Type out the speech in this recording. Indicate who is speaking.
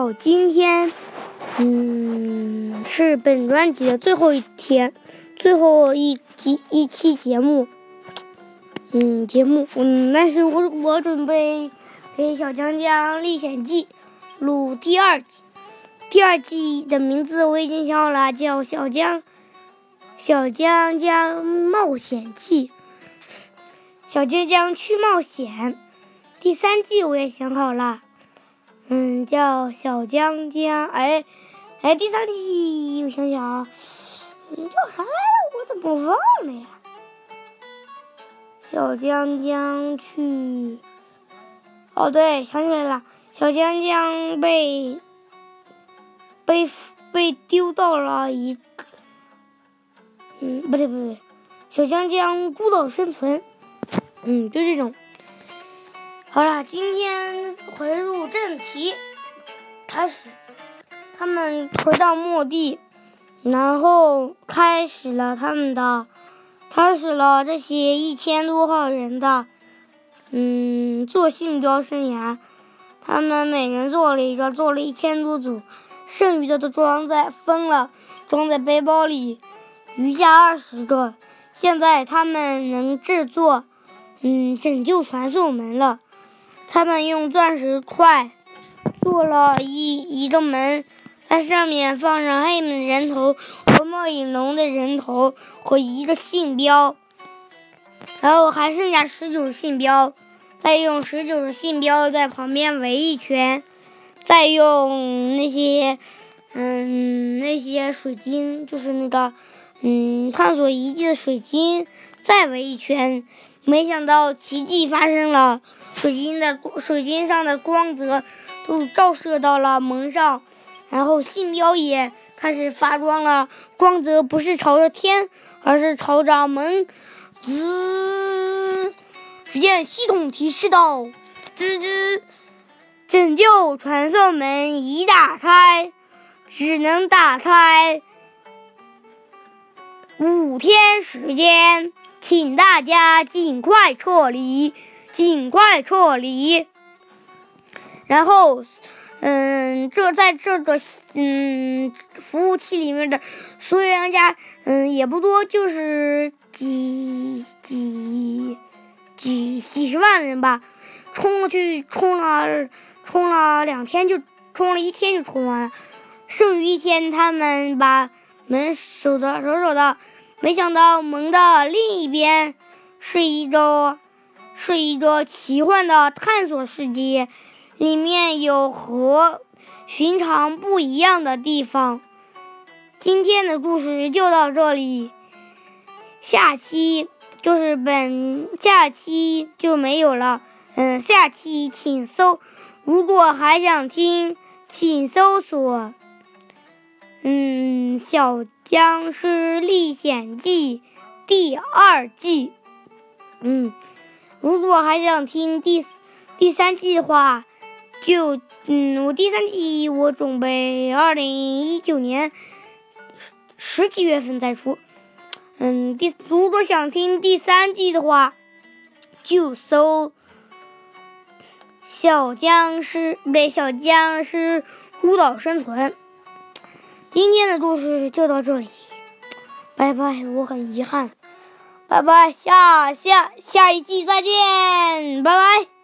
Speaker 1: 好，今天，嗯，是本专辑的最后一天，最后一集一期节目，嗯，节目，嗯，但是我我准备给《小江江历险记》录第二季，第二季的名字我已经想好了，叫《小江小江江冒险记》，小江江去冒险。第三季我也想好了。嗯，叫小江江，哎，哎，第三季我想想啊，嗯，叫啥来着？我怎么忘了呀？小江江去，哦，对，想起来了，小江江被被被丢到了一个，嗯，不对不对，小江江孤岛生存，嗯，就这种。好了，今天回入正题，开始，他们回到墓地，然后开始了他们的，开始了这些一千多号人的，嗯，做信标生涯。他们每人做了一个，做了一千多组，剩余的都装在分了，装在背包里，余下二十个。现在他们能制作，嗯，拯救传送门了。他们用钻石块做了一一个门，在上面放上黑门人头和末影龙的人头和一个信标，然后还剩下十九信标，再用十九个信标在旁边围一圈，再用那些嗯那些水晶，就是那个嗯探索遗迹的水晶再围一圈。没想到奇迹发生了，水晶的水晶上的光泽都照射到了门上，然后信标也开始发光了。光泽不是朝着天，而是朝着门。吱，只见系统提示道：“吱吱，拯救传送门已打开，只能打开五天时间。”请大家尽快撤离，尽快撤离。然后，嗯，这在这个嗯服务器里面的所有玩家，嗯，也不多，就是几几几几十万人吧。冲过去，冲了冲了两天，就冲了一天就冲完了。剩余一天，他们把门守的守守的。没想到门的另一边是一个是一个奇幻的探索世界，里面有和寻常不一样的地方。今天的故事就到这里，下期就是本下期就没有了。嗯，下期请搜，如果还想听，请搜索。嗯，《小僵尸历险记》第二季。嗯，如果还想听第第三季的话，就嗯，我第三季我准备二零一九年十几月份再出。嗯，第如果想听第三季的话，就搜《小僵尸》不对，《小僵尸孤岛生存》。今天的故事就到这里，拜拜！我很遗憾，拜拜，下下下一季再见，拜拜。